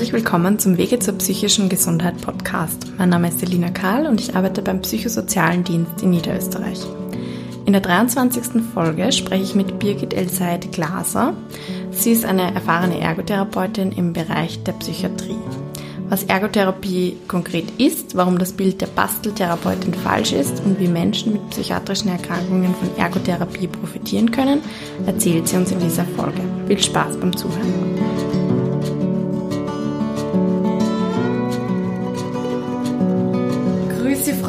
herzlich willkommen zum Wege zur psychischen Gesundheit Podcast. Mein Name ist Selina Karl und ich arbeite beim Psychosozialen Dienst in Niederösterreich. In der 23. Folge spreche ich mit Birgit Elsaid Glaser. Sie ist eine erfahrene Ergotherapeutin im Bereich der Psychiatrie. Was Ergotherapie konkret ist, warum das Bild der Basteltherapeutin falsch ist und wie Menschen mit psychiatrischen Erkrankungen von Ergotherapie profitieren können, erzählt sie uns in dieser Folge. Viel Spaß beim Zuhören.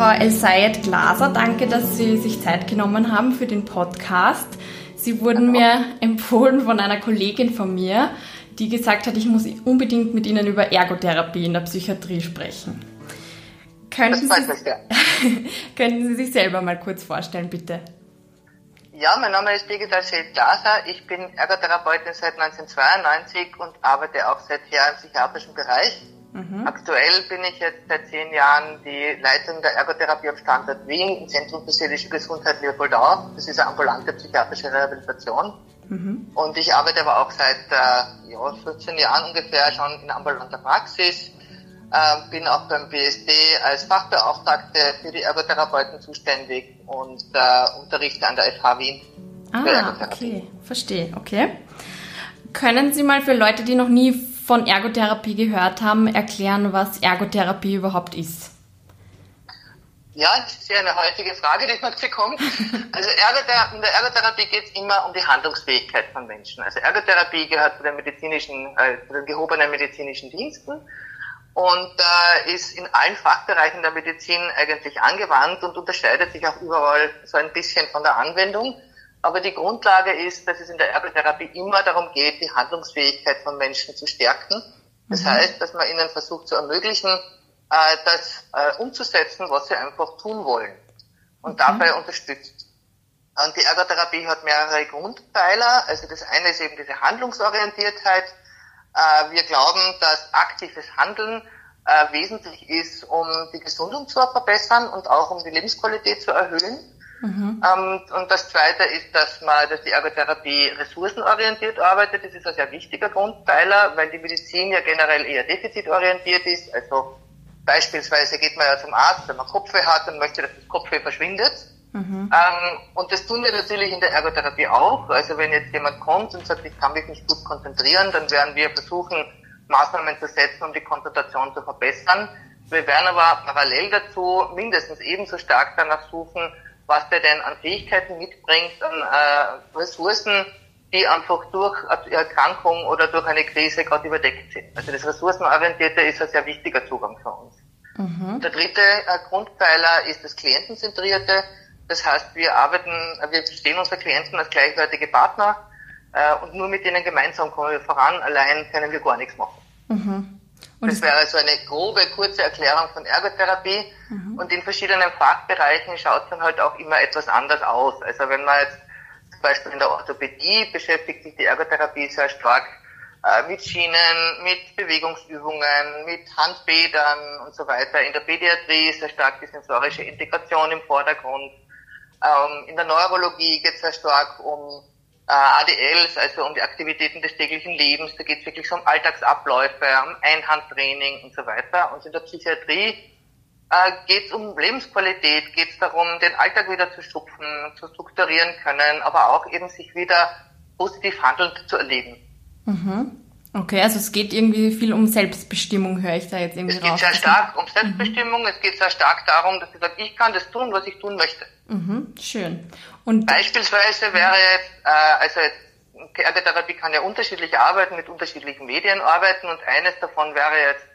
Frau Elsayed Glaser. Danke, dass Sie sich Zeit genommen haben für den Podcast. Sie wurden Hallo. mir empfohlen von einer Kollegin von mir, die gesagt hat, ich muss unbedingt mit Ihnen über Ergotherapie in der Psychiatrie sprechen. Könnten Sie, könnten Sie sich selber mal kurz vorstellen, bitte? Ja, mein Name ist Birgit Elsayed Glaser. Ich bin Ergotherapeutin seit 1992 und arbeite auch seither im psychiatrischen Bereich. Mhm. Aktuell bin ich jetzt seit zehn Jahren die Leiterin der Ergotherapie am Standort Wien im Zentrum für seelische Gesundheit Leopoldau. Das ist eine ambulante psychiatrische Rehabilitation. Mhm. Und ich arbeite aber auch seit äh, ja, 14 Jahren ungefähr schon in ambulanter Praxis. Äh, bin auch beim BSD als Fachbeauftragte für die Ergotherapeuten zuständig und äh, unterrichte an der FH Wien. Ah, okay, verstehe, okay. Können Sie mal für Leute, die noch nie von Ergotherapie gehört haben, erklären, was Ergotherapie überhaupt ist? Ja, das ist ja eine häufige Frage, die man bekommt. Also Ergotherapie, in der Ergotherapie geht es immer um die Handlungsfähigkeit von Menschen. Also Ergotherapie gehört zu den medizinischen, äh, zu den gehobenen medizinischen Diensten und äh, ist in allen Fachbereichen der Medizin eigentlich angewandt und unterscheidet sich auch überall so ein bisschen von der Anwendung. Aber die Grundlage ist, dass es in der Ergotherapie immer darum geht, die Handlungsfähigkeit von Menschen zu stärken. Das mhm. heißt, dass man ihnen versucht zu ermöglichen, äh, das äh, umzusetzen, was sie einfach tun wollen und mhm. dabei unterstützt. Und die Ergotherapie hat mehrere Grundpfeiler. Also das eine ist eben diese Handlungsorientiertheit. Äh, wir glauben, dass aktives Handeln wesentlich ist, um die Gesundung zu verbessern und auch um die Lebensqualität zu erhöhen. Mhm. Ähm, und das Zweite ist, dass man, dass die Ergotherapie ressourcenorientiert arbeitet. Das ist ein sehr wichtiger Grundpfeiler, weil die Medizin ja generell eher defizitorientiert ist. Also beispielsweise geht man ja zum Arzt, wenn man Kopfweh hat und möchte, dass das Kopfweh verschwindet. Mhm. Ähm, und das tun wir natürlich in der Ergotherapie auch. Also wenn jetzt jemand kommt und sagt, ich kann mich nicht gut konzentrieren, dann werden wir versuchen, Maßnahmen zu setzen, um die Konzentration zu verbessern. Wir werden aber parallel dazu mindestens ebenso stark danach suchen, was der denn an Fähigkeiten mitbringt, an äh, Ressourcen, die einfach durch Erkrankung oder durch eine Krise gerade überdeckt sind. Also das Ressourcenorientierte ist ein sehr wichtiger Zugang für uns. Mhm. Der dritte äh, Grundpfeiler ist das Klientenzentrierte. Das heißt, wir arbeiten, wir verstehen unsere Klienten als gleichwertige Partner äh, und nur mit ihnen gemeinsam kommen wir voran. Allein können wir gar nichts machen. Mhm. Und das wäre so eine grobe, kurze Erklärung von Ergotherapie. Mhm. Und in verschiedenen Fachbereichen schaut es dann halt auch immer etwas anders aus. Also wenn man jetzt zum Beispiel in der Orthopädie beschäftigt sich die Ergotherapie sehr stark äh, mit Schienen, mit Bewegungsübungen, mit Handbädern und so weiter. In der Pädiatrie ist sehr stark die sensorische Integration im Vordergrund. Ähm, in der Neurologie geht es sehr stark um ADLs, also um die Aktivitäten des täglichen Lebens. Da geht es wirklich um Alltagsabläufe, um Einhandtraining und so weiter. Und in der Psychiatrie äh, geht es um Lebensqualität, geht es darum, den Alltag wieder zu schupfen, zu strukturieren können, aber auch eben sich wieder positiv handelnd zu erleben. Mhm. Okay, also es geht irgendwie viel um Selbstbestimmung, höre ich da jetzt irgendwie raus. Es geht sehr stark um Selbstbestimmung, mhm. es geht sehr stark darum, dass ich sage, ich kann das tun, was ich tun möchte. Mhm, schön. Und Beispielsweise wäre jetzt, äh, also Ergotherapie kann ja unterschiedlich arbeiten, mit unterschiedlichen Medien arbeiten und eines davon wäre jetzt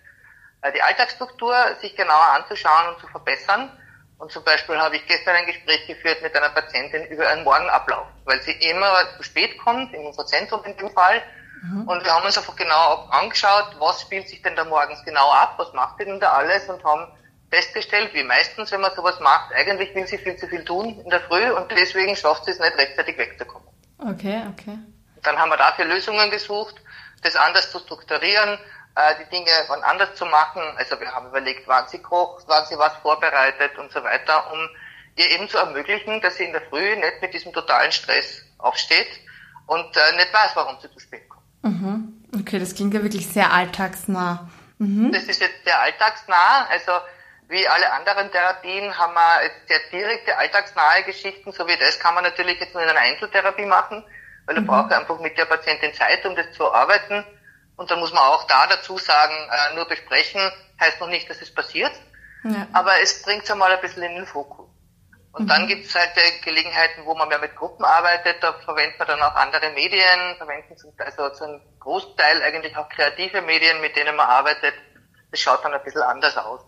äh, die Alltagsstruktur sich genauer anzuschauen und zu verbessern. Und zum Beispiel habe ich gestern ein Gespräch geführt mit einer Patientin über einen Morgenablauf, weil sie immer zu spät kommt, in unser Zentrum in dem Fall, Mhm. Und wir haben uns einfach genau angeschaut, was spielt sich denn da morgens genau ab, was macht denn da alles und haben festgestellt, wie meistens, wenn man sowas macht, eigentlich will sie viel zu viel tun in der Früh und deswegen schafft sie es nicht rechtzeitig wegzukommen. Okay, okay. Dann haben wir dafür Lösungen gesucht, das anders zu strukturieren, äh, die Dinge wann anders zu machen. Also wir haben überlegt, wann sie kocht, wann sie was vorbereitet und so weiter, um ihr eben zu ermöglichen, dass sie in der Früh nicht mit diesem totalen Stress aufsteht und äh, nicht weiß, warum sie zu spät kommt. Mhm. Okay, das klingt ja wirklich sehr alltagsnah. Mhm. Das ist jetzt sehr alltagsnah. Also wie alle anderen Therapien haben wir jetzt sehr direkte, alltagsnahe Geschichten. So wie das kann man natürlich jetzt nur in einer Einzeltherapie machen, weil da mhm. braucht einfach mit der Patientin Zeit, um das zu arbeiten. Und dann muss man auch da dazu sagen, äh, nur besprechen heißt noch nicht, dass es passiert. Ja. Aber es bringt es einmal ein bisschen in den Fokus. Und mhm. dann gibt es halt Gelegenheiten, wo man mehr mit Gruppen arbeitet, da verwendet man dann auch andere Medien, verwenden zum, also zum Großteil eigentlich auch kreative Medien, mit denen man arbeitet. Das schaut dann ein bisschen anders aus.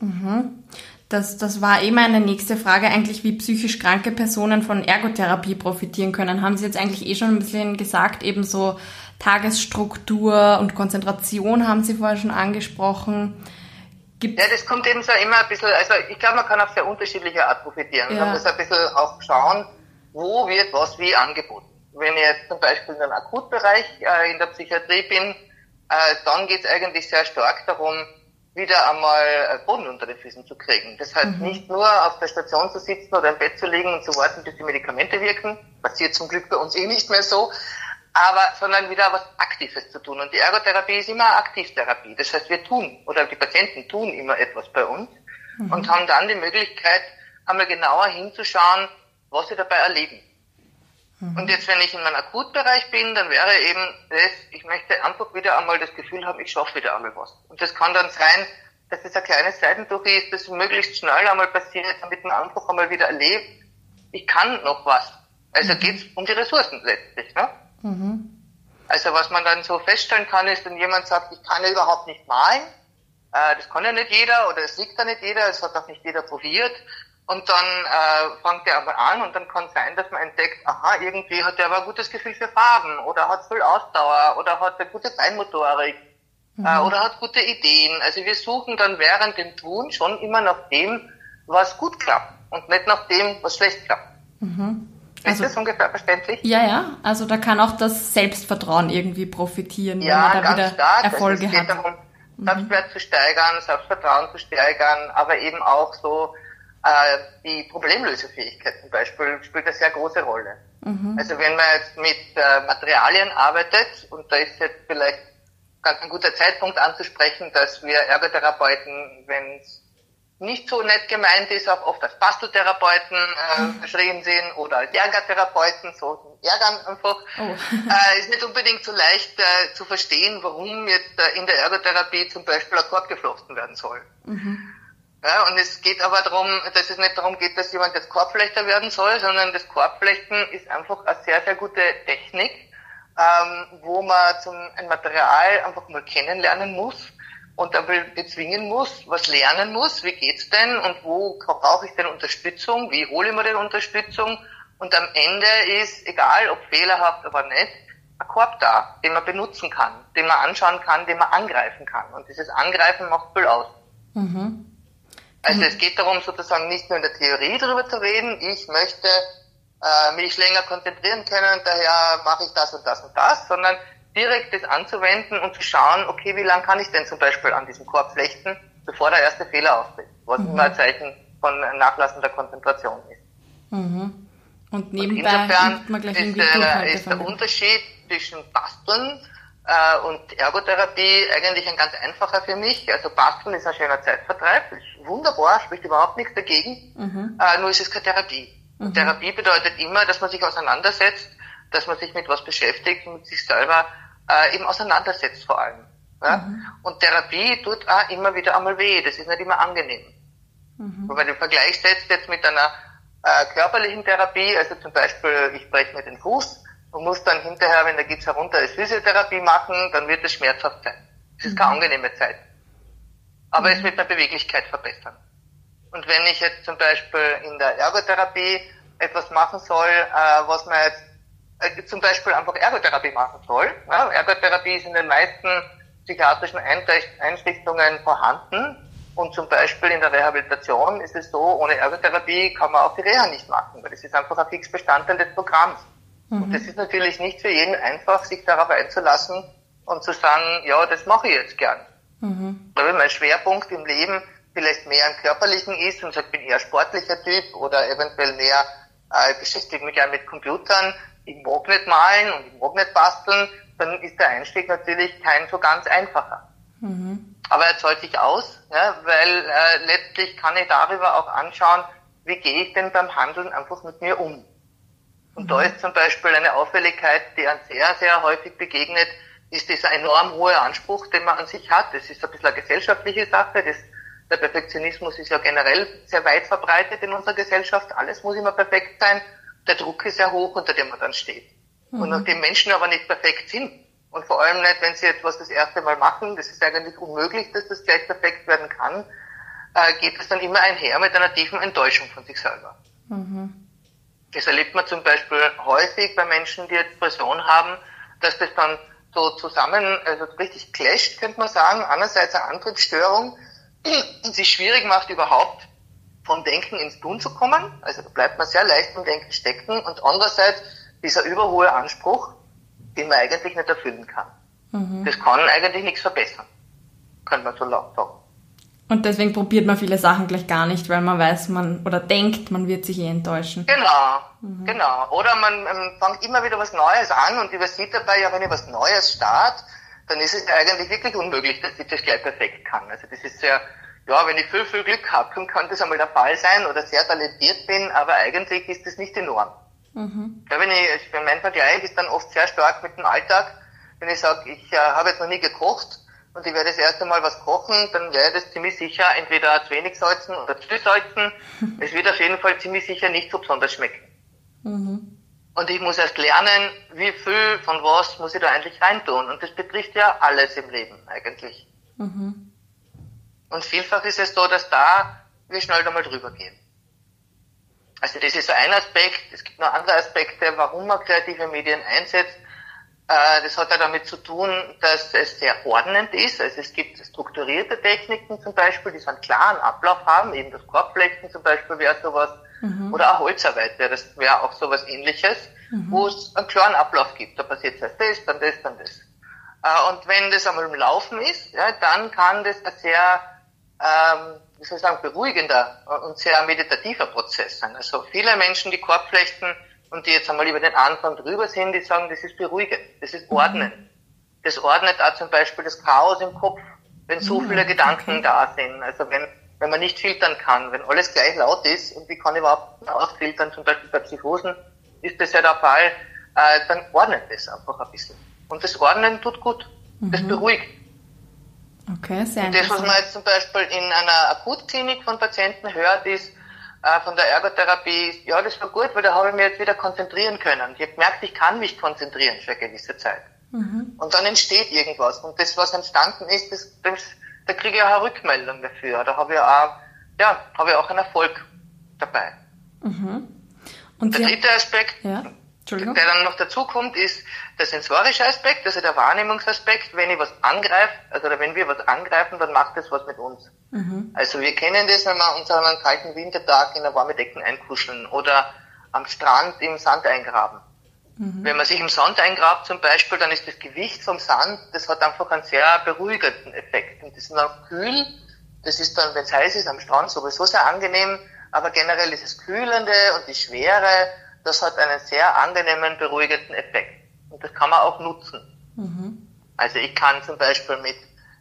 Mhm. Das, das war eh meine nächste Frage eigentlich, wie psychisch kranke Personen von Ergotherapie profitieren können. Haben Sie jetzt eigentlich eh schon ein bisschen gesagt, eben so Tagesstruktur und Konzentration haben Sie vorher schon angesprochen. Gibt's ja, das kommt eben so immer ein bisschen, also ich glaube, man kann auf sehr unterschiedliche Art profitieren. Ja. Man muss ein bisschen auch schauen, wo wird was wie angeboten. Wenn ich jetzt zum Beispiel in einem Akutbereich äh, in der Psychiatrie bin, äh, dann geht es eigentlich sehr stark darum, wieder einmal äh, Boden unter den Füßen zu kriegen. Das heißt, mhm. nicht nur auf der Station zu sitzen oder im Bett zu liegen und zu warten, bis die Medikamente wirken, passiert zum Glück bei uns eh nicht mehr so, aber sondern wieder was Aktives zu tun. Und die Ergotherapie ist immer Aktivtherapie. Das heißt, wir tun oder die Patienten tun immer etwas bei uns mhm. und haben dann die Möglichkeit, einmal genauer hinzuschauen, was sie dabei erleben. Mhm. Und jetzt, wenn ich in meinem Akutbereich bin, dann wäre eben das, ich möchte einfach wieder einmal das Gefühl haben, ich schaffe wieder einmal was. Und das kann dann sein, dass es ein kleines Seitentuch ist, das möglichst schnell einmal passiert, damit man einfach einmal wieder erlebt, ich kann noch was. Also mhm. geht es um die Ressourcen letztlich. Ne? Mhm. Also was man dann so feststellen kann, ist, wenn jemand sagt, ich kann ja überhaupt nicht malen, äh, das kann ja nicht jeder oder es liegt ja nicht jeder, es hat auch nicht jeder probiert, und dann äh, fängt er aber an und dann kann sein, dass man entdeckt, aha, irgendwie hat er aber ein gutes Gefühl für Farben oder hat viel Ausdauer oder hat eine gute Feinmotorik äh, mhm. äh, oder hat gute Ideen. Also wir suchen dann während dem Tun schon immer nach dem, was gut klappt und nicht nach dem, was schlecht klappt. Mhm. Also, ist das ungefähr verständlich? Ja, ja. Also da kann auch das Selbstvertrauen irgendwie profitieren, ja, wenn man da ganz wieder stark. Erfolge also es geht hat. Darum, Selbstwert mhm. zu steigern, Selbstvertrauen zu steigern, aber eben auch so äh, die Problemlösefähigkeit zum Beispiel spielt eine sehr große Rolle. Mhm. Also wenn man jetzt mit äh, Materialien arbeitet, und da ist jetzt vielleicht ganz ein guter Zeitpunkt anzusprechen, dass wir Ergotherapeuten, wenn es nicht so nett gemeint ist, auch oft als Basteltherapeuten äh, mhm. verschrien sehen oder als Ärgertherapeuten, so ärgern einfach. Oh. äh, ist nicht unbedingt so leicht äh, zu verstehen, warum jetzt äh, in der Ergotherapie zum Beispiel ein Korb geflochten werden soll. Mhm. Ja, und es geht aber darum, dass es nicht darum geht, dass jemand jetzt Korbflechter werden soll, sondern das Korbflechten ist einfach eine sehr, sehr gute Technik, ähm, wo man zum, ein Material einfach mal kennenlernen muss und dann bezwingen muss, was lernen muss, wie geht's denn und wo brauche ich denn Unterstützung, wie hole ich mir denn Unterstützung und am Ende ist, egal ob fehlerhaft oder nicht, ein Korb da, den man benutzen kann, den man anschauen kann, den man angreifen kann. Und dieses Angreifen macht viel aus. Mhm. Also es geht darum, sozusagen nicht nur in der Theorie darüber zu reden, ich möchte äh, mich länger konzentrieren können, daher mache ich das und das und das, sondern direkt das anzuwenden und zu schauen, okay, wie lange kann ich denn zum Beispiel an diesem Korb flechten, bevor der erste Fehler auftritt, was mhm. immer ein Zeichen von nachlassender Konzentration ist. Mhm. Und nebenbei und insofern man gleich ist, äh, ist der Unterschied zwischen Basteln äh, und Ergotherapie eigentlich ein ganz einfacher für mich. Also Basteln ist ein schöner Zeitvertreib, ist wunderbar, spricht überhaupt nichts dagegen. Mhm. Äh, nur ist es keine Therapie. Mhm. Therapie bedeutet immer, dass man sich auseinandersetzt, dass man sich mit was beschäftigt und mit sich selber äh, eben auseinandersetzt vor allem. Ja? Mhm. Und Therapie tut auch immer wieder einmal weh, das ist nicht immer angenehm. Mhm. Wenn man den Vergleich setzt jetzt mit einer äh, körperlichen Therapie, also zum Beispiel, ich breche mir den Fuß, und muss dann hinterher, wenn der Gips herunter ist, Physiotherapie machen, dann wird es schmerzhaft sein. Es ist keine mhm. angenehme Zeit. Aber mhm. es wird meine Beweglichkeit verbessern. Und wenn ich jetzt zum Beispiel in der Ergotherapie etwas machen soll, äh, was man jetzt äh, zum Beispiel einfach Ergotherapie machen soll. Ja, Ergotherapie ist in den meisten psychiatrischen Einrichtungen vorhanden. Und zum Beispiel in der Rehabilitation ist es so, ohne Ergotherapie kann man auch die Reha nicht machen, weil das ist einfach ein Fixbestandteil des Programms. Mhm. Und das ist natürlich nicht für jeden einfach, sich darauf einzulassen und zu sagen, ja, das mache ich jetzt gern. Mhm. Weil mein Schwerpunkt im Leben vielleicht mehr im Körperlichen ist und sagt, ich bin eher sportlicher Typ oder eventuell mehr äh, beschäftige mich ja mit Computern, ich mag nicht malen und ich mag nicht basteln, dann ist der Einstieg natürlich kein so ganz einfacher. Mhm. Aber er zahlt sich aus, ja, weil äh, letztlich kann ich darüber auch anschauen, wie gehe ich denn beim Handeln einfach mit mir um. Und mhm. da ist zum Beispiel eine Auffälligkeit, die an sehr, sehr häufig begegnet, ist dieser enorm hohe Anspruch, den man an sich hat. Das ist ein bisschen eine gesellschaftliche Sache. Das, der Perfektionismus ist ja generell sehr weit verbreitet in unserer Gesellschaft. Alles muss immer perfekt sein. Der Druck ist sehr hoch, unter dem man dann steht. Mhm. Und nachdem Menschen aber nicht perfekt sind, und vor allem nicht, wenn sie etwas das erste Mal machen, das ist eigentlich unmöglich, dass das gleich perfekt werden kann, äh, geht es dann immer einher mit einer tiefen Enttäuschung von sich selber. Mhm. Das erlebt man zum Beispiel häufig bei Menschen, die Depression haben, dass das dann so zusammen, also richtig clasht, könnte man sagen. Einerseits eine Antriebsstörung, die sich schwierig macht, überhaupt vom Denken ins Tun zu kommen. Also da bleibt man sehr leicht im Denken stecken. Und andererseits dieser überhohe Anspruch, den man eigentlich nicht erfüllen kann. Mhm. Das kann eigentlich nichts verbessern, könnte man so laut sagen. Und deswegen probiert man viele Sachen gleich gar nicht, weil man weiß, man oder denkt, man wird sich eh enttäuschen. Genau, mhm. genau. Oder man ähm, fängt immer wieder was Neues an und übersieht dabei, ja, wenn ich was Neues starte, dann ist es eigentlich wirklich unmöglich, dass ich das gleich perfekt kann. Also das ist sehr, ja, wenn ich viel, viel Glück habe, dann kann das einmal der Fall sein oder sehr talentiert bin, aber eigentlich ist das nicht enorm. Mhm. Ja, wenn ich, mein Vergleich ist dann oft sehr stark mit dem Alltag. Wenn ich sage, ich äh, habe jetzt noch nie gekocht, und ich werde das erste Mal was kochen, dann werde ich das ziemlich sicher entweder zu wenig salzen oder zu viel salzen. es wird auf jeden Fall ziemlich sicher nicht so besonders schmecken. Mhm. Und ich muss erst lernen, wie viel von was muss ich da eigentlich reintun. Und das betrifft ja alles im Leben eigentlich. Mhm. Und vielfach ist es so, dass da wir schnell da mal drüber gehen. Also das ist so ein Aspekt. Es gibt noch andere Aspekte, warum man kreative Medien einsetzt. Äh, das hat ja damit zu tun, dass es sehr ordnend ist. Also es gibt strukturierte Techniken zum Beispiel, die so einen klaren Ablauf haben. Eben das Korbflechten zum Beispiel wäre sowas. Mhm. Oder auch Holzarbeit wäre das wäre auch sowas ähnliches, mhm. wo es einen klaren Ablauf gibt. Da passiert erst das, dann das, dann das. Äh, und wenn das einmal im Laufen ist, ja, dann kann das sehr, ähm, wie soll ich sagen, beruhigender und sehr meditativer Prozess sein. Also viele Menschen, die Korbflechten, und die jetzt einmal über den Anfang drüber sind, die sagen, das ist beruhigend, das ist ordnend. Das ordnet auch zum Beispiel das Chaos im Kopf, wenn so viele Gedanken okay. da sind. Also wenn, wenn man nicht filtern kann, wenn alles gleich laut ist und wie kann ich überhaupt ausfiltern, zum Beispiel bei Psychosen, ist das ja der Fall, äh, dann ordnet das einfach ein bisschen. Und das Ordnen tut gut. Das mhm. beruhigt. Okay, sehr und das, was man jetzt zum Beispiel in einer Akutklinik von Patienten hört, ist, äh, von der Ergotherapie, ja, das war gut, weil da habe ich mich jetzt wieder konzentrieren können. Ich habe gemerkt, ich kann mich konzentrieren für eine gewisse Zeit. Mhm. Und dann entsteht irgendwas. Und das, was entstanden ist, das, das, da kriege ich auch eine Rückmeldung dafür. Da habe ich auch, ja, habe ich auch einen Erfolg dabei. Mhm. Und der dritte Aspekt, ja? Der dann noch dazu kommt, ist der sensorische Aspekt, also der Wahrnehmungsaspekt. Wenn ich was angreife, also wenn wir was angreifen, dann macht das was mit uns. Mhm. Also wir kennen das, wenn wir uns an einem kalten Wintertag in eine warme Decken einkuscheln oder am Strand im Sand eingraben. Mhm. Wenn man sich im Sand eingrabt zum Beispiel, dann ist das Gewicht vom Sand, das hat einfach einen sehr beruhigenden Effekt. Und das ist dann kühl, das ist dann, wenn es heiß ist, am Strand sowieso sehr angenehm, aber generell ist es kühlende und die Schwere, das hat einen sehr angenehmen, beruhigenden Effekt. Und das kann man auch nutzen. Mhm. Also ich kann zum Beispiel mit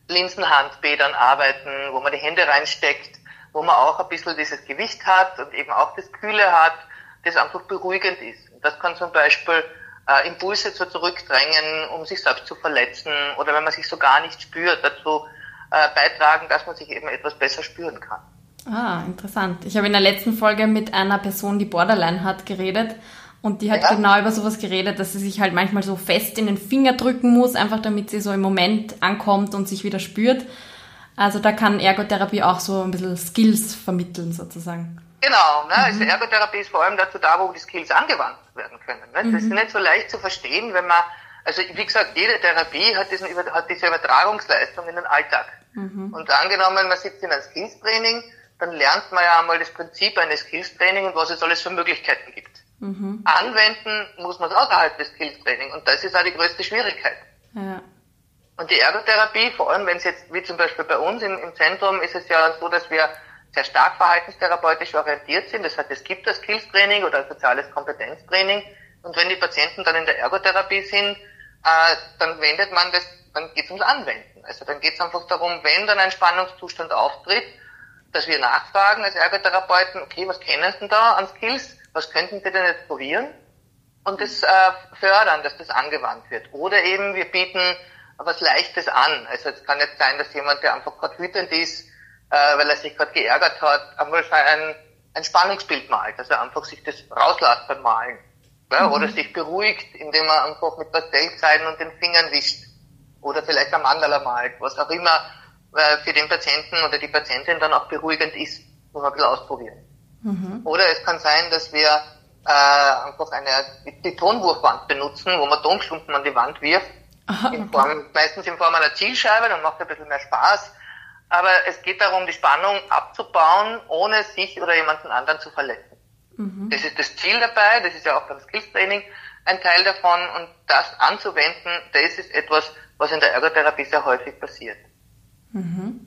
Linsenhandbädern arbeiten, wo man die Hände reinsteckt, wo man auch ein bisschen dieses Gewicht hat und eben auch das Kühle hat, das einfach beruhigend ist. Und das kann zum Beispiel äh, Impulse zu zurückdrängen, um sich selbst zu verletzen oder wenn man sich so gar nicht spürt, dazu äh, beitragen, dass man sich eben etwas besser spüren kann. Ah, interessant. Ich habe in der letzten Folge mit einer Person, die Borderline hat, geredet und die hat ja. genau über sowas geredet, dass sie sich halt manchmal so fest in den Finger drücken muss, einfach damit sie so im Moment ankommt und sich wieder spürt. Also da kann Ergotherapie auch so ein bisschen Skills vermitteln sozusagen. Genau, ne? also mhm. also Ergotherapie ist vor allem dazu da, wo die Skills angewandt werden können. Ne? Das mhm. ist nicht so leicht zu verstehen, wenn man, also wie gesagt, jede Therapie hat, diesen, hat diese Übertragungsleistung in den Alltag. Mhm. Und angenommen, man sitzt in einem Skills-Training, dann lernt man ja einmal das Prinzip eines Skills-Training und was es alles für Möglichkeiten gibt. Mhm. Anwenden muss man es außerhalb des Skills-Training und das ist auch die größte Schwierigkeit. Ja. Und die Ergotherapie, vor allem wenn es jetzt, wie zum Beispiel bei uns im, im Zentrum, ist es ja so, dass wir sehr stark verhaltenstherapeutisch orientiert sind. Das heißt, es gibt das Skills-Training oder ein soziales Kompetenztraining. Und wenn die Patienten dann in der Ergotherapie sind, äh, dann wendet man das, dann geht es ums Anwenden. Also dann geht es einfach darum, wenn dann ein Spannungszustand auftritt, dass wir nachfragen als Ergotherapeuten, okay, was kennen Sie denn da an Skills? Was könnten Sie denn jetzt probieren? Und das äh, fördern, dass das angewandt wird. Oder eben, wir bieten was Leichtes an. Also es kann jetzt sein, dass jemand, der einfach gerade wütend ist, äh, weil er sich gerade geärgert hat, einmal ein, ein Spannungsbild malt, dass er einfach sich das rauslässt beim Malen. Ja? Mhm. Oder sich beruhigt, indem er einfach mit Pastellkreiden und den Fingern wischt. Oder vielleicht am Mandala malt, was auch immer äh, für den Patienten oder die Patientin dann auch beruhigend ist. Muss man ein bisschen ausprobieren. Mhm. Oder es kann sein, dass wir äh, einfach eine die Tonwurfwand benutzen, wo man Tonklumpen an die Wand wirft. Aha, in Form, meistens in Form einer Zielscheibe, dann macht es ein bisschen mehr Spaß. Aber es geht darum, die Spannung abzubauen, ohne sich oder jemanden anderen zu verletzen. Mhm. Das ist das Ziel dabei, das ist ja auch beim Skills-Training ein Teil davon und das anzuwenden, das ist etwas, was in der Ergotherapie sehr häufig passiert. Mhm.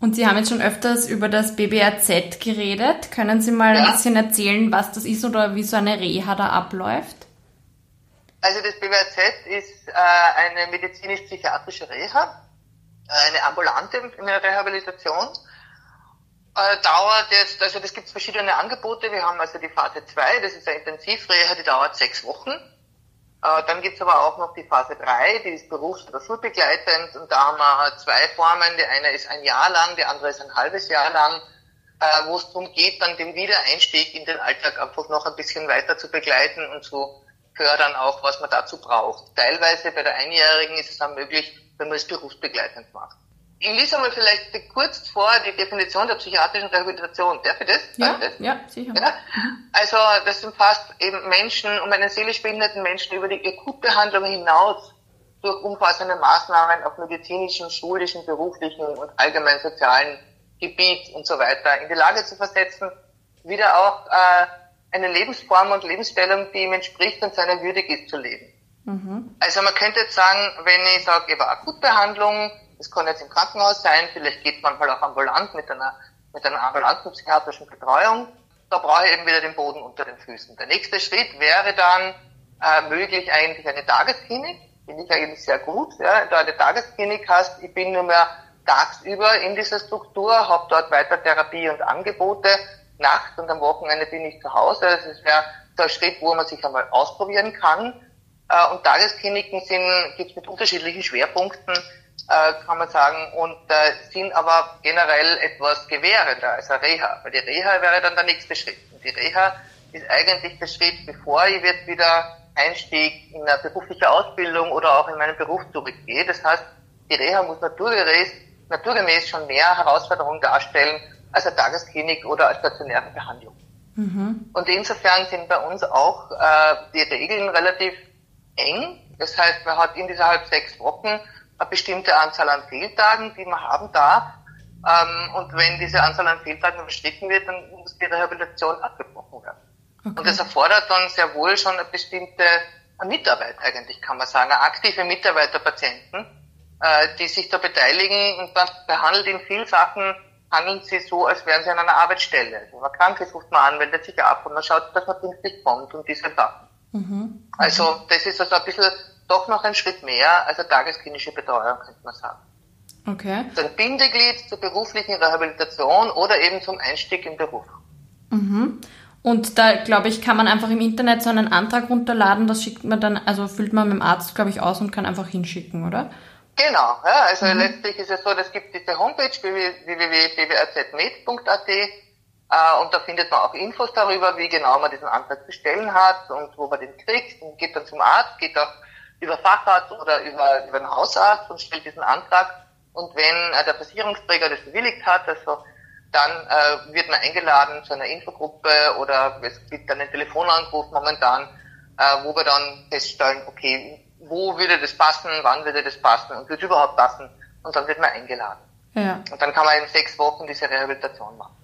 Und Sie haben jetzt schon öfters über das BBRZ geredet. Können Sie mal ja. ein bisschen erzählen, was das ist oder wie so eine Reha da abläuft? Also das BBRZ ist äh, eine medizinisch-psychiatrische Reha, äh, eine ambulante Rehabilitation. Äh, dauert jetzt, also das gibt verschiedene Angebote. Wir haben also die Phase 2, das ist eine Intensivreha, die dauert sechs Wochen. Äh, dann gibt's aber auch noch die Phase 3, die ist berufs- oder schulbegleitend und da haben wir zwei Formen. Die eine ist ein Jahr lang, die andere ist ein halbes Jahr lang, äh, wo es darum geht, dann den Wiedereinstieg in den Alltag einfach noch ein bisschen weiter zu begleiten und zu fördern auch, was man dazu braucht. Teilweise bei der Einjährigen ist es dann möglich, wenn man es berufsbegleitend macht. Ich lese einmal vielleicht kurz vor die Definition der psychiatrischen Rehabilitation. Darf ich das? Ja, das? ja sicher. Ja? Also das umfasst eben Menschen, um einen seelisch behinderten Menschen über die Akutbehandlung hinaus durch umfassende Maßnahmen auf medizinischem, schulischen, beruflichen und allgemein sozialen Gebiet und so weiter in die Lage zu versetzen, wieder auch äh, eine Lebensform und Lebensstellung, die ihm entspricht und seiner würdig ist zu leben. Mhm. Also man könnte jetzt sagen, wenn ich sage, über Akutbehandlung, das kann jetzt im Krankenhaus sein, vielleicht geht man mal auch ambulant mit einer, mit einer ambulanten psychiatrischen Betreuung. Da brauche ich eben wieder den Boden unter den Füßen. Der nächste Schritt wäre dann äh, möglich eigentlich eine Tagesklinik. Finde ich eigentlich sehr gut. Ja. Da eine Tagesklinik hast, ich bin nur mehr tagsüber in dieser Struktur, habe dort weiter Therapie und Angebote. Nachts und am Wochenende bin ich zu Hause. Das wäre so ein Schritt, wo man sich einmal ausprobieren kann. Äh, und Tageskliniken sind, gibt es mit unterschiedlichen Schwerpunkten kann man sagen, und äh, sind aber generell etwas gewährender als eine Reha. Weil die Reha wäre dann der nächste Schritt. Und die Reha ist eigentlich der Schritt, bevor ich jetzt wieder Einstieg in eine berufliche Ausbildung oder auch in meinen Beruf zurückgehe. Das heißt, die Reha muss naturgemäß, naturgemäß schon mehr Herausforderungen darstellen als eine Tagesklinik oder als stationäre Behandlung. Mhm. Und insofern sind bei uns auch äh, die Regeln relativ eng. Das heißt, man hat in dieser halb sechs Wochen eine bestimmte Anzahl an Fehltagen, die man haben darf. Ähm, und wenn diese Anzahl an Fehltagen überschritten wird, dann muss die Rehabilitation abgebrochen werden. Okay. Und das erfordert dann sehr wohl schon eine bestimmte Mitarbeit eigentlich, kann man sagen, eine aktive Mitarbeit der Patienten, äh, die sich da beteiligen und man behandelt in vielen Sachen, handeln sie so, als wären sie an einer Arbeitsstelle. Also man krank ist, ruft man an, meldet sich ab und man schaut, dass man pünktlich kommt und diese Sachen. Mhm. Also das ist also ein bisschen doch noch ein Schritt mehr als eine tagesklinische Betreuung, könnte man sagen. Okay. So ein Bindeglied zur beruflichen Rehabilitation oder eben zum Einstieg im Beruf. Mhm. Und da, glaube ich, kann man einfach im Internet so einen Antrag runterladen, das schickt man dann, also füllt man mit dem Arzt, glaube ich, aus und kann einfach hinschicken, oder? Genau, ja, also mhm. letztlich ist es so, es gibt diese Homepage www.bwrzmed.at äh, und da findet man auch Infos darüber, wie genau man diesen Antrag zu stellen hat und wo man den kriegt und geht dann zum Arzt, geht auch über Facharzt oder über, über den Hausarzt und stellt diesen Antrag. Und wenn äh, der Versicherungsträger das bewilligt hat, also dann äh, wird man eingeladen zu einer Infogruppe oder es gibt dann einen Telefonanruf momentan, äh, wo wir dann feststellen, okay, wo würde das passen, wann würde das passen und würde überhaupt passen und dann wird man eingeladen. Ja. Und dann kann man in sechs Wochen diese Rehabilitation machen.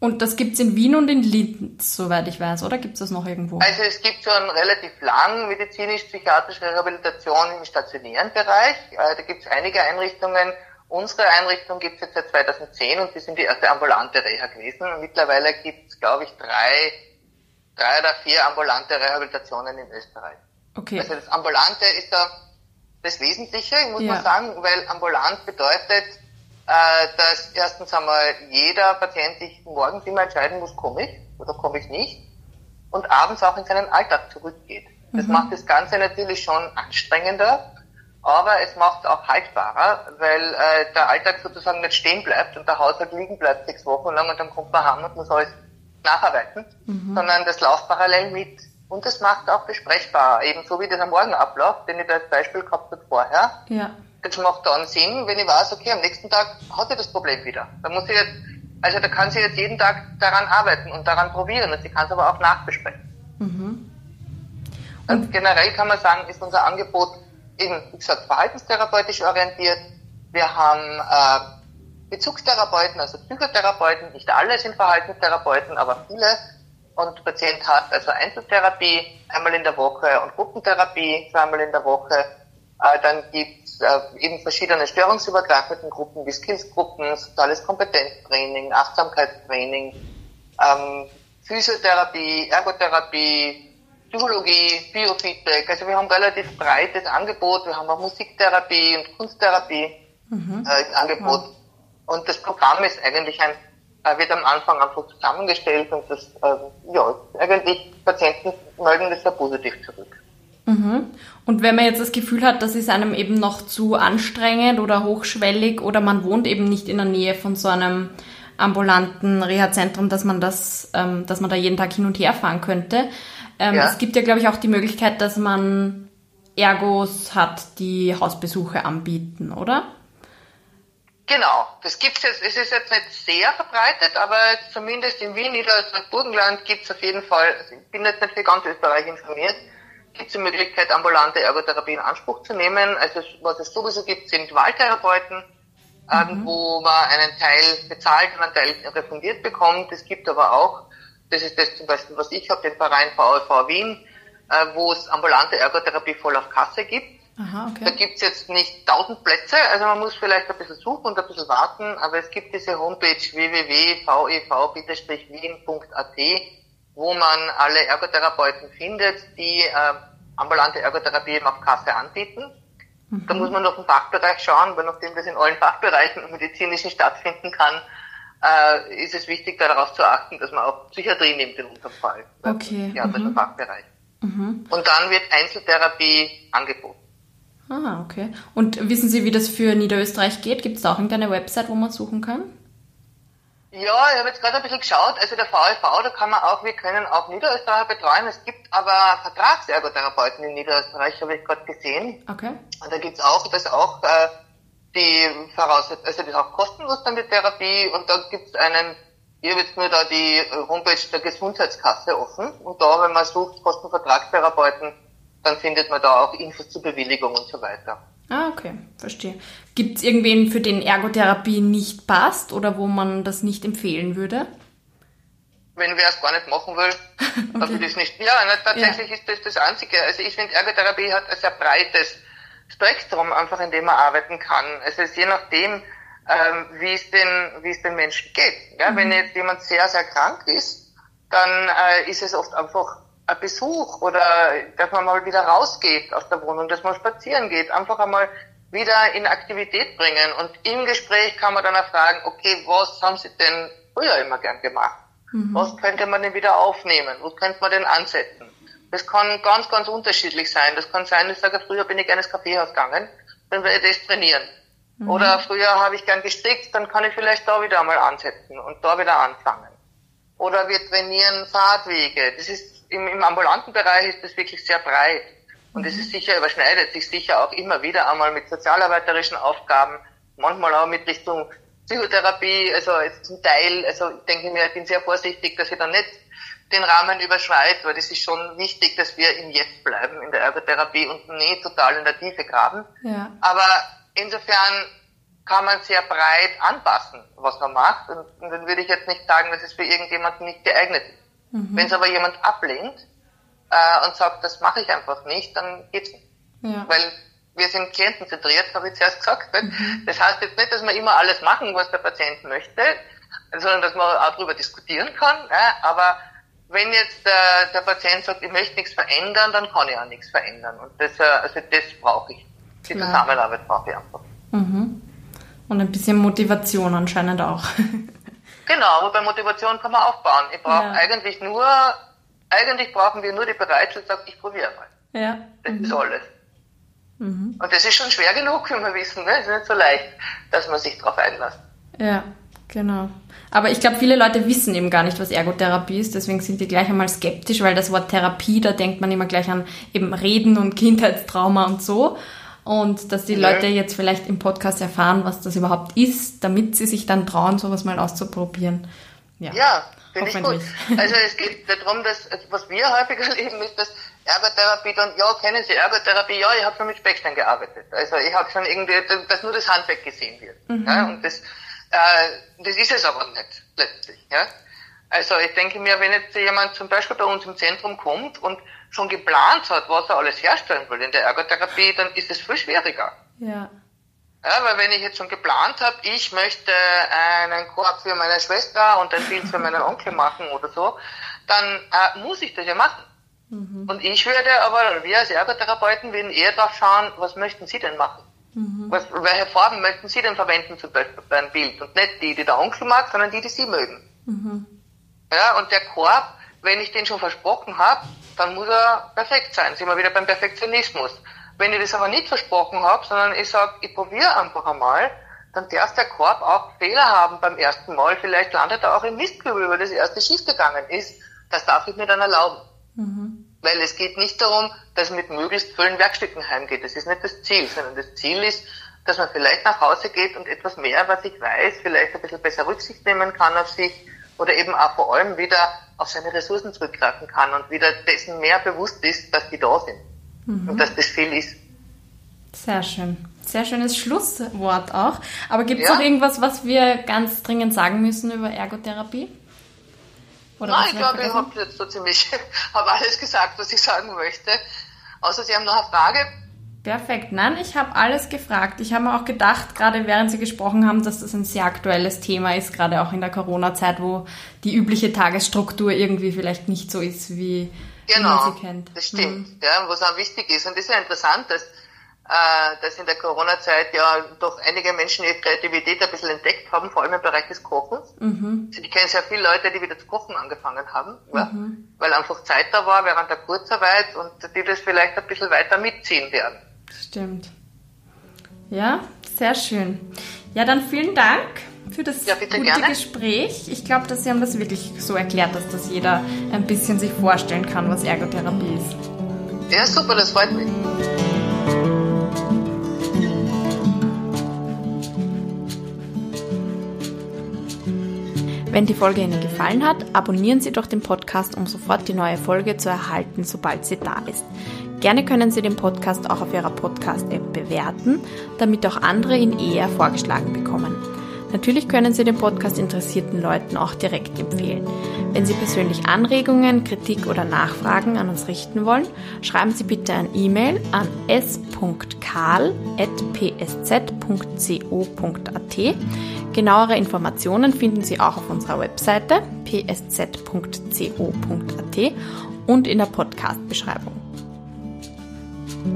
Und das gibt's in Wien und in Linz, soweit ich weiß, oder gibt's das noch irgendwo? Also es gibt schon relativ lang medizinisch-psychiatrische Rehabilitation im stationären Bereich. Äh, da gibt's einige Einrichtungen. Unsere Einrichtung gibt's jetzt seit 2010 und wir sind die erste ambulante Reha gewesen. Und mittlerweile gibt's, glaube ich, drei, drei oder vier ambulante Rehabilitationen in Österreich. Okay. Also das Ambulante ist da das Wesentliche, muss ja. man sagen, weil ambulant bedeutet, äh, dass erstens einmal jeder Patient sich morgens immer entscheiden muss, komme ich oder komme ich nicht und abends auch in seinen Alltag zurückgeht. Das mhm. macht das Ganze natürlich schon anstrengender, aber es macht es auch haltbarer, weil äh, der Alltag sozusagen nicht stehen bleibt und der Haushalt liegen bleibt sechs Wochen lang und dann kommt man heim und muss alles nacharbeiten, mhm. sondern das läuft parallel mit. Und das macht auch besprechbar, ebenso wie das am Morgen abläuft, den ich da als Beispiel gehabt habe vorher. Ja. Das macht dann Sinn, wenn ich weiß, okay, am nächsten Tag hat sie das Problem wieder. Da muss ich jetzt, also da kann sie jetzt jeden Tag daran arbeiten und daran probieren und sie kann es aber auch nachbesprechen. Mhm. Und, und generell kann man sagen, ist unser Angebot eben, wie gesagt, verhaltenstherapeutisch orientiert. Wir haben äh, Bezugstherapeuten, also Psychotherapeuten, nicht alle sind Verhaltenstherapeuten, aber viele und der Patient hat also Einzeltherapie einmal in der Woche und Gruppentherapie zweimal in der Woche. Äh, dann gibt es äh, eben verschiedene störungsübergreifenden Gruppen wie Skillsgruppen, soziales Kompetenztraining, Achtsamkeitstraining, ähm, Physiotherapie, Ergotherapie, Psychologie, Biofeedback. Also wir haben ein relativ breites Angebot. Wir haben auch Musiktherapie und Kunsttherapie mhm. äh, im Angebot. Ja. Und das Programm ist eigentlich ein äh, wird am Anfang einfach zusammengestellt und das, äh, ja, eigentlich Patienten melden das sehr positiv zurück. Mhm. Und wenn man jetzt das Gefühl hat, das ist einem eben noch zu anstrengend oder hochschwellig oder man wohnt eben nicht in der Nähe von so einem ambulanten Reha-Zentrum, dass man das, ähm, dass man da jeden Tag hin und her fahren könnte. Ähm, ja. Es gibt ja, glaube ich, auch die Möglichkeit, dass man Ergos hat, die Hausbesuche anbieten, oder? Genau, das gibt's jetzt, es ist jetzt nicht sehr verbreitet, aber zumindest in Wien, Niederösterreich, Burgenland gibt's auf jeden Fall, also ich bin jetzt nicht für ganz Österreich informiert, gibt es die Möglichkeit, ambulante Ergotherapie in Anspruch zu nehmen. Also was es sowieso gibt, sind Wahltherapeuten, ähm, mhm. wo man einen Teil bezahlt und einen Teil refundiert bekommt. Es gibt aber auch, das ist das zum Beispiel, was ich habe, den Verein VLV Wien, äh, wo es ambulante Ergotherapie voll auf Kasse gibt. Aha, okay. Da gibt's jetzt nicht tausend Plätze, also man muss vielleicht ein bisschen suchen und ein bisschen warten, aber es gibt diese Homepage www.vev-wien.at, wo man alle Ergotherapeuten findet, die äh, ambulante Ergotherapie eben auf Kasse anbieten. Mhm. Da muss man auf den Fachbereich schauen, weil nachdem das in allen Fachbereichen und medizinischen stattfinden kann, äh, ist es wichtig, darauf zu achten, dass man auch Psychiatrie nimmt in unserem Fall. Okay. Ja, das ist ein Fachbereich. Mhm. Und dann wird Einzeltherapie angeboten. Ah, okay. Und wissen Sie, wie das für Niederösterreich geht? Gibt es da auch irgendeine Website, wo man suchen kann? Ja, ich habe jetzt gerade ein bisschen geschaut. Also der VLV, da kann man auch, wir können auch Niederösterreich betreuen. Es gibt aber Vertragsergotherapeuten in Niederösterreich, habe ich gerade gesehen. Okay. Und da gibt's auch, das auch äh, die Voraussetzung, also das ist auch kostenlos dann die Therapie und da gibt's einen, ich habe jetzt nur da die Homepage der Gesundheitskasse offen und da, wenn man sucht, Kostenvertragstherapeuten, dann findet man da auch Infos zur Bewilligung und so weiter. Ah, okay, verstehe. Gibt es irgendwen, für den Ergotherapie nicht passt oder wo man das nicht empfehlen würde? Wenn wer es gar nicht machen will, okay. dann würde ich es nicht. Ja, tatsächlich ja. ist das das Einzige. Also ich finde, Ergotherapie hat ein sehr breites Spektrum, einfach in dem man arbeiten kann. Also es ist je nachdem, ähm, wie es den, wie es den Menschen geht. Ja, mhm. Wenn jetzt jemand sehr, sehr krank ist, dann äh, ist es oft einfach ein Besuch oder dass man mal wieder rausgeht aus der Wohnung, dass man spazieren geht, einfach einmal wieder in Aktivität bringen. Und im Gespräch kann man dann auch fragen, okay, was haben Sie denn früher immer gern gemacht? Mhm. Was könnte man denn wieder aufnehmen? Wo könnte man denn ansetzen? Das kann ganz, ganz unterschiedlich sein. Das kann sein, ich sage, früher bin ich gerne ins Kaffeehaus gegangen, dann werde ich das trainieren. Mhm. Oder früher habe ich gern gestrickt, dann kann ich vielleicht da wieder einmal ansetzen und da wieder anfangen. Oder wir trainieren Fahrtwege. Das ist im, im ambulanten Bereich ist das wirklich sehr breit. Und es ist sicher, überschneidet sich sicher auch immer wieder einmal mit sozialarbeiterischen Aufgaben, manchmal auch mit Richtung Psychotherapie, also jetzt zum Teil, also ich denke mir, ich bin sehr vorsichtig, dass ich da nicht den Rahmen überschreite, weil das ist schon wichtig, dass wir im Jetzt bleiben in der Ergotherapie und nicht total in der Tiefe graben. Ja. Aber insofern kann man sehr breit anpassen, was man macht. Und, und dann würde ich jetzt nicht sagen, dass es für irgendjemanden nicht geeignet ist. Mhm. Wenn es aber jemand ablehnt äh, und sagt, das mache ich einfach nicht, dann geht's nicht. Ja. Weil wir sind klientenzentriert, habe ich zuerst gesagt. Mhm. Das heißt jetzt nicht, dass wir immer alles machen, was der Patient möchte, sondern dass man auch darüber diskutieren kann. Ja, aber wenn jetzt äh, der Patient sagt, ich möchte nichts verändern, dann kann ich auch nichts verändern. Und das, äh, also das brauche ich. Die Klar. Zusammenarbeit brauche ich einfach. Mhm. Und ein bisschen Motivation anscheinend auch. genau, aber bei Motivation kann man aufbauen. Ich brauche ja. eigentlich nur, eigentlich brauchen wir nur die Bereitschaft, sagt, ich probiere mal. Ja. Das mhm. ist alles. Mhm. Und das ist schon schwer genug, wie wir wissen. Ne? Es ist nicht so leicht, dass man sich darauf einlässt. Ja, genau. Aber ich glaube, viele Leute wissen eben gar nicht, was Ergotherapie ist, deswegen sind die gleich einmal skeptisch, weil das Wort Therapie, da denkt man immer gleich an eben Reden und Kindheitstrauma und so. Und dass die ja. Leute jetzt vielleicht im Podcast erfahren, was das überhaupt ist, damit sie sich dann trauen, sowas mal auszuprobieren. Ja, ja finde ich gut. Also es geht darum, dass, also was wir häufiger erleben, ist, dass Ergotherapie dann, ja, kennen Sie Ergotherapie? Ja, ich habe schon mit Speckstein gearbeitet. Also ich habe schon irgendwie, dass nur das Handwerk gesehen wird. Mhm. Ja, und das, äh, das ist es aber nicht, letztlich. Ja? Also ich denke mir, wenn jetzt jemand zum Beispiel bei uns im Zentrum kommt und schon geplant hat, was er alles herstellen will in der Ergotherapie, dann ist es viel schwieriger. Ja. Ja, weil wenn ich jetzt schon geplant habe, ich möchte einen Korb für meine Schwester und ein Bild für meinen Onkel machen oder so, dann äh, muss ich das ja machen. Mhm. Und ich würde aber, wir als Ergotherapeuten würden eher darauf schauen, was möchten Sie denn machen? Mhm. Was, welche Farben möchten Sie denn verwenden zum Beispiel bei einem Bild? Und nicht die, die der Onkel mag, sondern die, die Sie mögen. Mhm. Ja, und der Korb, wenn ich den schon versprochen habe, dann muss er perfekt sein. Sind wir wieder beim Perfektionismus. Wenn ich das aber nicht versprochen habe, sondern ich sage, ich probiere einfach einmal, dann darf der Korb auch Fehler haben beim ersten Mal. Vielleicht landet er auch im Mistkübel, weil das erste schief gegangen ist. Das darf ich mir dann erlauben. Mhm. Weil es geht nicht darum, dass man mit möglichst vollen Werkstücken heimgeht. Das ist nicht das Ziel, sondern das Ziel ist, dass man vielleicht nach Hause geht und etwas mehr, was ich weiß, vielleicht ein bisschen besser Rücksicht nehmen kann auf sich oder eben auch vor allem wieder auf seine Ressourcen zurückgreifen kann und wieder dessen mehr bewusst ist, dass die da sind mhm. und dass das viel ist. Sehr schön. Sehr schönes Schlusswort auch. Aber gibt es ja. noch irgendwas, was wir ganz dringend sagen müssen über Ergotherapie? Oder Nein, ich glaube, ich habe jetzt so ziemlich hab alles gesagt, was ich sagen möchte. Außer Sie haben noch eine Frage. Perfekt. Nein, ich habe alles gefragt. Ich habe mir auch gedacht, gerade während Sie gesprochen haben, dass das ein sehr aktuelles Thema ist, gerade auch in der Corona-Zeit, wo die übliche Tagesstruktur irgendwie vielleicht nicht so ist, wie, genau, man genau, sie kennt. Das stimmt. Mhm. Ja, was auch wichtig ist. Und das ist ja interessant, dass äh, dass in der Corona-Zeit ja doch einige Menschen ihre Kreativität ein bisschen entdeckt haben, vor allem im Bereich des Kochens. Mhm. Ich kenne sehr viele Leute, die wieder zu kochen angefangen haben, mhm. weil einfach Zeit da war während der Kurzarbeit und die das vielleicht ein bisschen weiter mitziehen werden. Stimmt. Ja, sehr schön. Ja, dann vielen Dank für das ja, gute gerne. Gespräch. Ich glaube, dass Sie haben das wirklich so erklärt, dass das jeder ein bisschen sich vorstellen kann, was Ergotherapie ist. Ja, super, das freut mich. Wenn die Folge Ihnen gefallen hat, abonnieren Sie doch den Podcast, um sofort die neue Folge zu erhalten, sobald sie da ist. Gerne können Sie den Podcast auch auf Ihrer Podcast-App bewerten, damit auch andere ihn eher vorgeschlagen bekommen. Natürlich können Sie den Podcast interessierten Leuten auch direkt empfehlen. Wenn Sie persönlich Anregungen, Kritik oder Nachfragen an uns richten wollen, schreiben Sie bitte ein E-Mail an s.karl.psz.co.at. Genauere Informationen finden Sie auch auf unserer Webseite psz.co.at und in der Podcast-Beschreibung. thank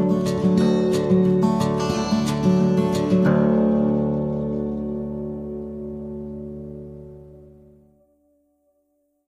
you